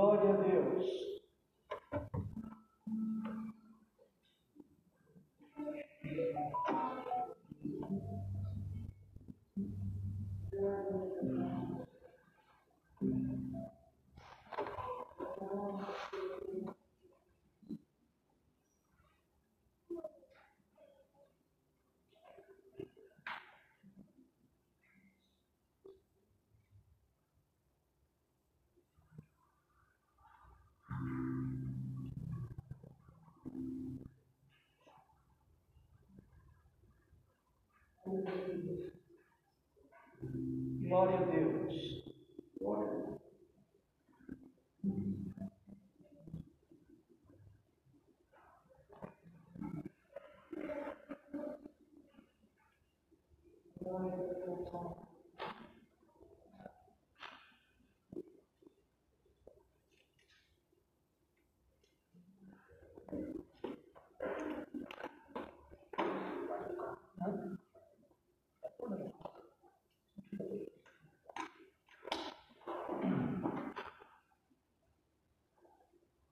Glória a Deus. Glória a Deus.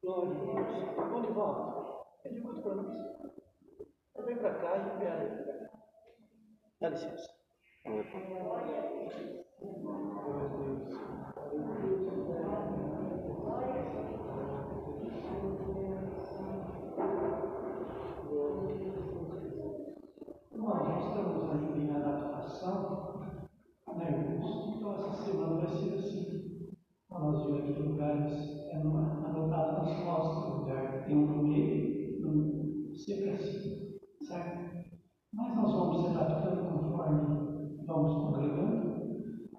Glória a Deus. Bonivaldo, pede muito para nós. Vem para cá e espera. Dá licença. Nós estamos ainda em adaptação, né? Então, essa semana vai ser assim. Nós vimos aqui lugares é numa, anotado nas costas, lugar tem um no meio, um, sempre assim, certo? Mas nós vamos se adaptando conforme vamos congregando,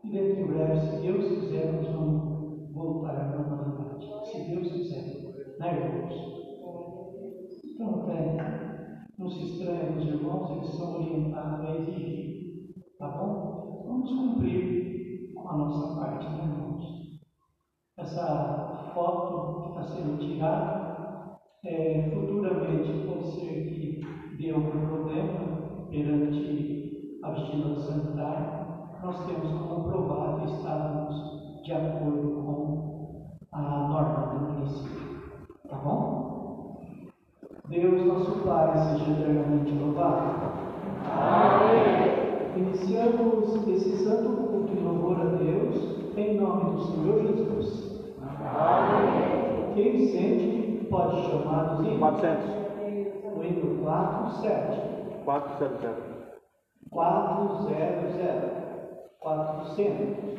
e dentro em breve, se Deus quiser, nós vamos voltar à normalidade. Se Deus quiser, né, irmãos? Então, até não se estranhem os irmãos, eles são orientados a exigir, tá bom? Vamos cumprir com a nossa parte, né, irmãos? Essa foto que está sendo tirada, é, futuramente pode ser que dê algum problema perante a vigilância sanitária. Nós temos que estávamos de acordo com a norma do município. Tá bom? Deus, nosso Pai, seja eternamente louvado. Amém. Iniciamos esse santo culto em louvor a Deus, em nome do Senhor Jesus. Amém. Quem sente, pode chamar os hinos. 400. O hino 47. 400. 400. 400 quatrocentos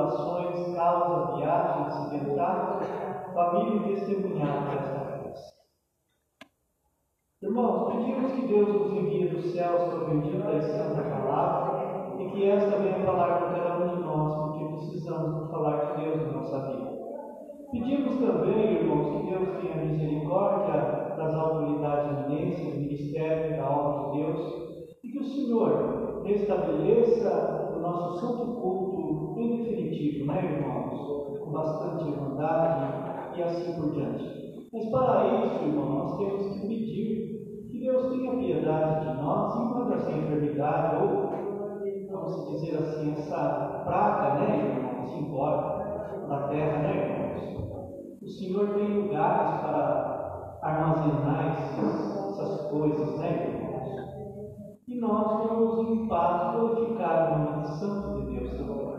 tribulações, causa, viagem, acidentada, família testemunhada desta festa. Irmãos, pedimos que Deus nos envie dos céus por bendita e santa palavra e que esta venha falar com cada um de nós, porque precisamos falar de Deus na nossa vida. Pedimos também, irmãos, que Deus tenha misericórdia das autoridades eminentes, do ministério da obra de Deus, e que o Senhor restabeleça o nosso santo culto em definitivo, né, irmãos? Com bastante irmandade e assim por diante. Mas para isso, irmão, nós temos que pedir que Deus tenha piedade de nós enquanto essa enfermidade, ou, vamos dizer assim, essa praga, né, irmãos, embora da terra, né, irmãos? O Senhor tem lugares para armazenar essas coisas, né, irmãos? e nós vamos limpados, glorificar o nome santo de Deus também.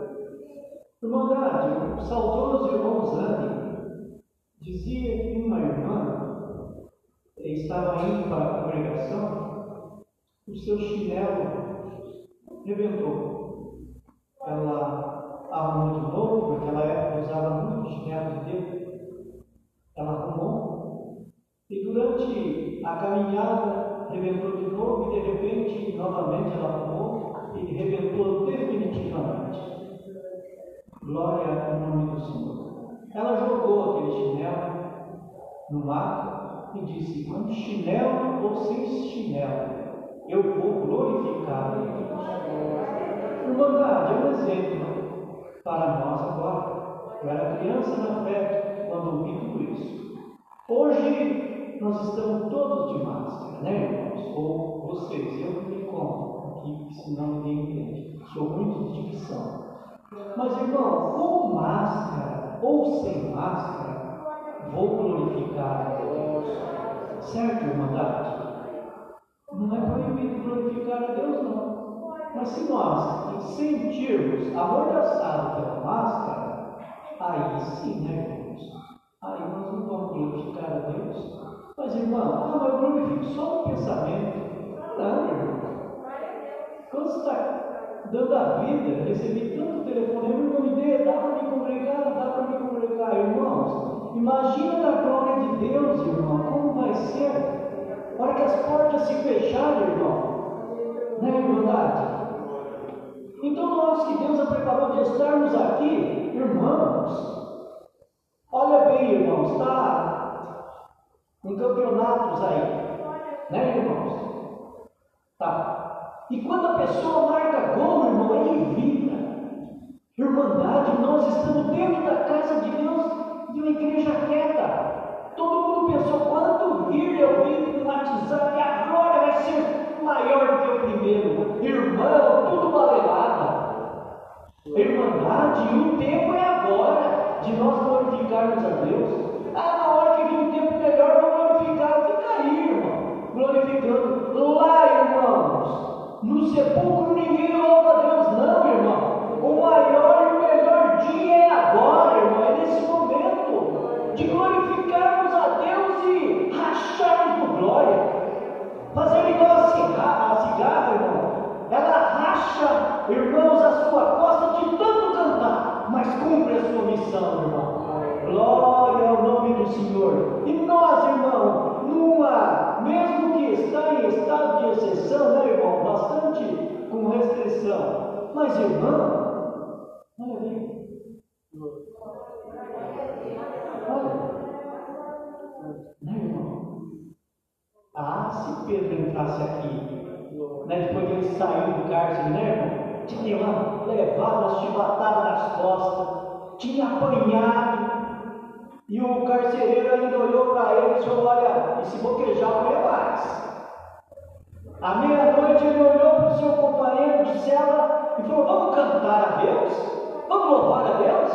Irmandade, o saudoso irmão Zani dizia que uma irmã estava indo para a congregação, o seu chinelo rebentou. Ela arrumou de novo, naquela época usava muito chinelo de dedo. Ela arrumou e durante a caminhada rebentou de novo e de repente, novamente ela arrumou e rebentou definitivamente. Glória ao nome do Senhor. Ela jogou aquele chinelo no mato e disse: com chinelo ou sem chinelo, eu vou glorificar a Deus. Irmandade, é um exemplo para nós agora. Eu era criança na fé quando ouvi tudo isso. Hoje nós estamos todos de máscara, né, irmãos? Ou vocês, eu não me conto aqui, senão ninguém entende. Sou muito de dicção. Mas, irmão, com máscara ou sem máscara, vou glorificar a Deus. Certo, irmandade? Não é proibido glorificar a Deus, não. Mas se nós sentirmos amordaçado pela máscara, aí sim, né, irmãos? Aí nós não vamos glorificar a Deus. Mas, irmão, ah, mas glorifico só o pensamento. Não, irmão. Quando está dando a vida, recebi tanto telefonema, irmão, me dê, dá para me congregar, dá para me congregar, irmãos. Imagina a glória de Deus, irmão, como vai ser. A hora que as portas se fecharem, irmão. Não é verdade? Então, nós que Deus a preparou de estarmos aqui, irmãos, olha bem, irmãos, está em campeonatos aí. Né, irmãos? Tá. E quando a pessoa marca gol, ele vibra. Irmandade, nós estamos dentro da casa de Deus, de uma igreja quieta. Todo mundo pensou, quando vir eu vim no WhatsApp, a glória vai ser maior do que o primeiro. Irmão, tudo valelada. Irmandade, e o tempo é agora de nós glorificarmos a Deus. Ah, na hora que vir um tempo melhor, vamos glorificar, fica aí, irmão, glorificando. Lá, irmãos, no sepulcro ninguém louva a Deus, maior e melhor dia é agora, irmão, é nesse momento de glorificarmos a Deus e racharmos por glória. Fazer igual a cigarra, a cigarra, irmão. Ela racha, irmãos, a sua costa de tanto cantar, mas cumpre a sua missão, irmão. Glória ao nome do Senhor. E nós, irmão, numa, mesmo que está em estado de exceção, né, irmão? Bastante com restrição. Mas, irmão, olha ali. Olha. Né, irmão? Ah, se Pedro entrasse aqui, né, depois que ele saiu do cárcere, né, irmão? Tinha levado uma chibatada nas costas, tinha apanhado, e o carcereiro ainda olhou para ele e falou: Olha, e se boquejar, não mais. À meia-noite ele olhou para o seu companheiro de cela e falou: Vamos cantar a Deus? Vamos louvar a Deus?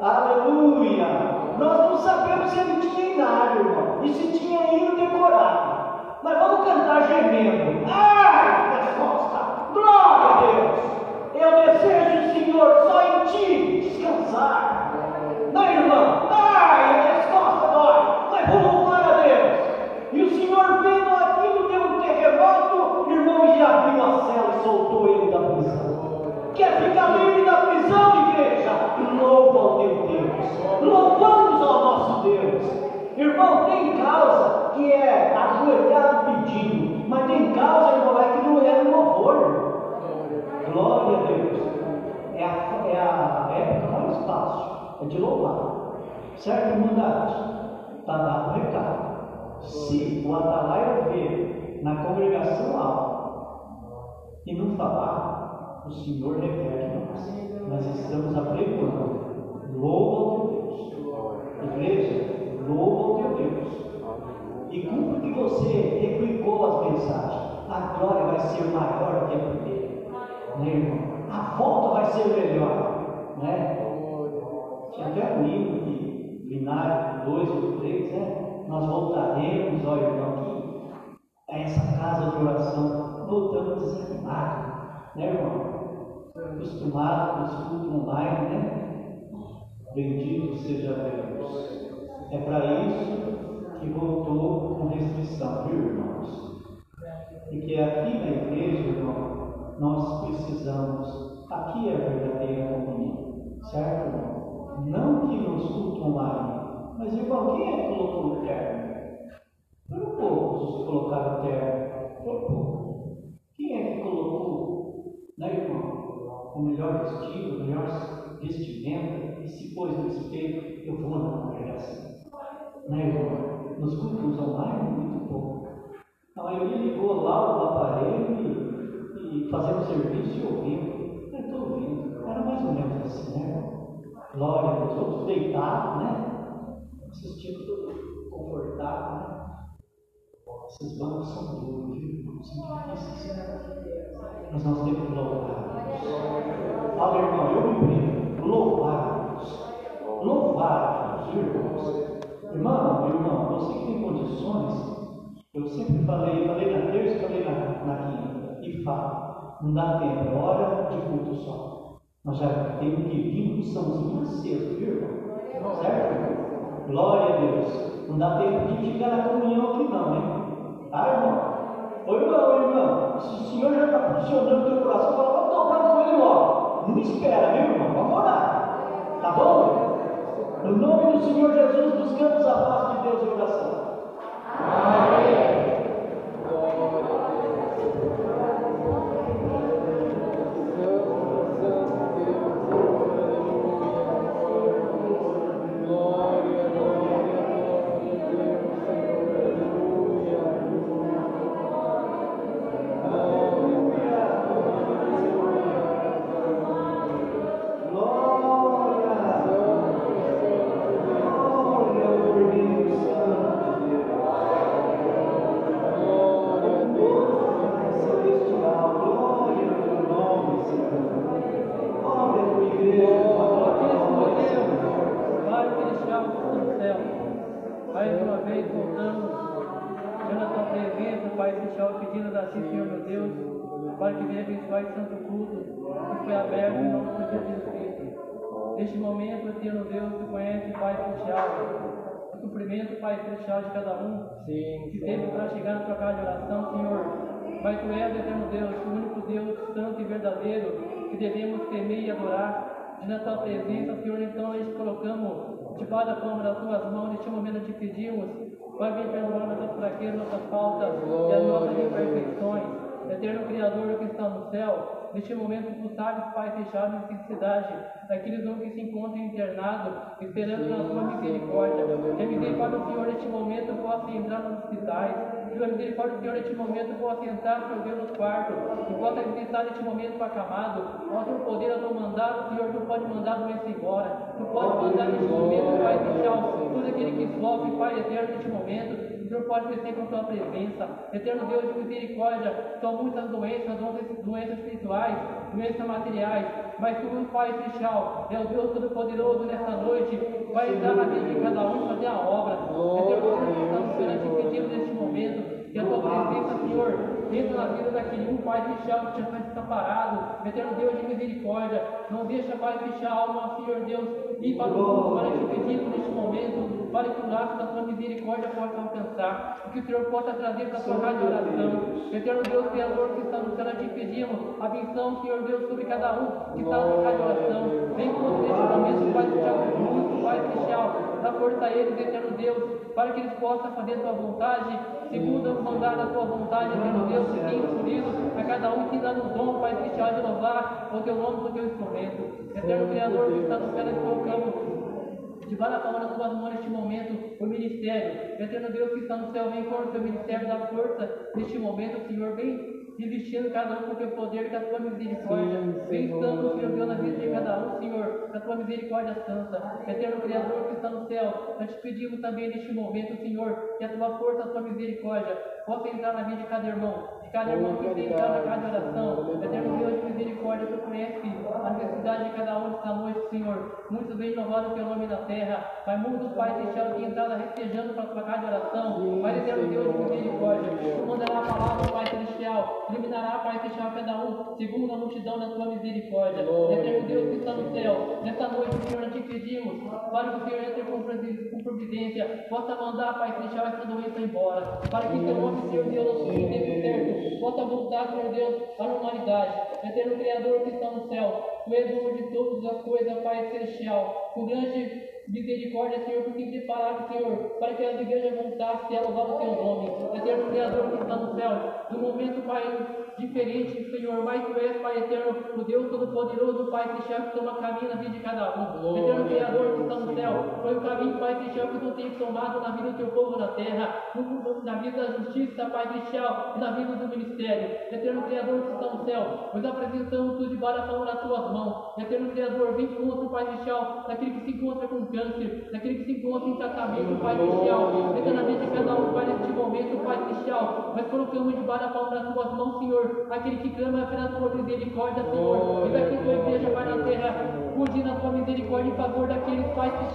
Aleluia! Nós não sabemos se ele tinha inário, irmão, e se tinha hino decorado. Mas vamos cantar gemendo. Ai, nas costas! Glória a Deus! Eu desejo, Senhor, só em Ti descansar. Não, irmão? Ai, minhas costas dói. Mas vou louvar a Deus. E o Senhor vendo aquilo, deu um terremoto, irmão, e abriu a cela e soltou ele da prisão. Quer ficar livre da prisão, igreja? louva ao teu Deus. Louvamos ao nosso Deus. Irmão, tem causa que é ajoelhado pedindo, mas tem causa, irmão, é que não é louvor. Glória a Deus. É a, é época mais fácil, é de louvar. Certo, irmandade? Está dado o recado. Se o atalaia ver na congregação alta e não falar, o Senhor reverte nós. Nós estamos apregoando. Louva ao teu Deus. Igreja, louva ao teu Deus. E cumpra que você replicou as mensagens. A glória vai ser maior que a primeira. Né, irmão? A volta vai ser melhor. Né? Tinha até um livro que binário, dois ou três, né? Nós voltaremos, ó irmão, aqui a essa casa de oração. Voltamos desanimados, né, irmão? Acostumado com os cultos online, né? Bendito seja Deus. É para isso que voltou com restrição, viu, irmãos? E que aqui na igreja, irmão, nós precisamos, aqui é a verdadeira comunhão, certo, irmão? Não que nos cultos online, mas irmão, quem é que colocou o terno? Foram poucos que colocaram o terno, foram poucos. Quem é que colocou, né, irmão, o melhor vestido, melhor vestimenta e se pôs no espelho, eu vou na congregação? né, irmão? Nos cultos online, muito pouco. A maioria ligou lá o aparelho e, e fazendo serviço e ouvindo. Eu estou ouvindo. Era mais ou menos assim, né? Glória Deus. Outros deitados, né? Assistindo confortável, né? Esses bancos são duros, viu? Mas nós temos que louvar. Fala, irmão, eu me prendo. Louvar a Deus. Louvar irmãos. Irmão, irmão, você que tem condições, eu sempre falei, falei na terça, falei na, na quinta, e falo, não dá tempo, é hora de culto só. Nós já temos que vir com somzinho cedo, viu, irmão? Certo? Glória a Deus. Não dá tempo de ficar na comunhão aqui não, hein? Tá, irmão? Ô irmão, irmão, se o Senhor já está funcionando o teu coração, fala, vamos dobrar com ele logo. Não espera, viu, irmão? Vamos orar. Tá bom? No nome do Senhor Jesus, buscamos a paz de Deus em oração. Amém. Sim, que teve para chegar na tua casa de oração, Senhor. Mas tu és, eterno Deus, o único Deus santo e verdadeiro que devemos temer e adorar. E na tua presença, Senhor, então nós te colocamos debaixo da palma das tuas mãos. Neste momento te pedimos, Pai, vem perdoar nossas fraquezas, nossas faltas e as nossas imperfeições. Eterno Criador que está no céu, Neste momento, sabes, Pai, fechar a necessidade daqueles homens que se encontram internados, esperando na tua misericórdia. Que a misericórdia do Senhor, neste momento, possa entrar nos hospitais. Que a misericórdia do Senhor, neste momento, possa entrar, chover nos quartos. Que possa visitar neste momento o acamado. Nós teu poder, a tua mandar, Senhor, tu pode mandar a doença embora. Tu pode mandar neste momento, Pai, fechar tudo aquele que sofre, Pai eterno, neste momento. Senhor pode descer com a tua presença. Eterno Deus de misericórdia, são muitas doenças, doenças espirituais, doenças materiais, mas tu, Pai Celestial, é o Deus Todo-Poderoso nesta noite, vai entrar na vida de cada um fazer a obra. Eterno Deus, estamos perante pedimos neste momento que a tua presença, Senhor, entra na vida daquele um, Pai Celestial, que já está parado, eterno Deus de misericórdia, não deixa, Pai Celestial, alma, Senhor Deus, ir para o mundo, para te pedir neste momento, para que o laço da tua misericórdia possa alcançar, que o Senhor possa trazer para a tua rádio oração, eterno Deus, Criador, que está no céu, te pedimos a benção, Senhor Deus, sobre cada um que está na rádio oração, vem conosco neste momento, Pai Celestial, muito, Pai Celestial, dá força a eles, eterno Deus, para que eles possam fazer a tua vontade, segundo o mandar da tua vontade, eterno Deus, que tem escolhido a cada um que dá nos dom, Pai Celestial, de louvar o teu nome, o teu instrumento. Eterno Criador, que está no céu, nós colocamos Da palma das tuas mãos neste momento o ministério. Eterno Deus que está no céu, vem com o teu ministério da força neste momento, Senhor. Vem revestindo cada um com o teu poder e com a tua misericórdia. Vem estando, Senhor Deus, na vida de cada um, Senhor, na tua misericórdia santa. Eterno Criador que está no céu, nós te pedimos também neste momento, Senhor, que a tua força, a tua misericórdia possa entrar na vida de cada irmão, de cada irmão que tem entrado na casa de oração. Eterno Deus de misericórdia, conhece a necessidade de cada um esta noite, Senhor. Muitos vêm louvado pelo nome da terra, mas muitos, Pai, deixaram de entrar restejando para a tua casa de oração. Mas, Eterno Deus de misericórdia, tu mandará a palavra, Pai Celestial, iluminará, Pai Celestial, cada um, segundo a multidão da tua misericórdia. Eterno Deus que está no céu, nesta noite, Senhor, nós te pedimos, para que o Senhor entre com providência, possa mandar, Pai Celestial, essa doença embora, para que teu nome, Senhor Deus, no tempo certo, possa voltar, Senhor Deus, à normalidade. Eterno Criador que está no céu, o dono de todas as coisas, Pai Celestial, com grande misericórdia, Senhor, por te preparar, Senhor, para que as igrejas voltassem a louvar o teu nome. Eterno Criador que está no céu, no momento, Pai, diferente, Senhor, mas tu és, Pai eterno, o Deus Todo-Poderoso, Pai Celestial, que toma caminho na vida de cada um. Eterno Criador que está no céu, foi o caminho, Pai Celestial, que tu tens tomado na vida do teu povo na terra, na vida da justiça, Pai Celestial, e na vida do ministério. Eterno Criador que está no céu, nós apresentamos tudo debaixo da palma das tuas mãos. Eterno Criador, vem contra o Pai Celestial, daquele que se encontra com câncer, daquele que se encontra em tratamento, Pai Celestial. Eternamente cada um, Pai, neste momento, Pai Celestial, nós colocamos debaixo da palma das tuas mãos, Senhor, aquele que clama pela tua misericórdia, Senhor, e daqui tua igreja, Pai, na terra, cuide na tua misericórdia em favor daqueles, Pai Celestial.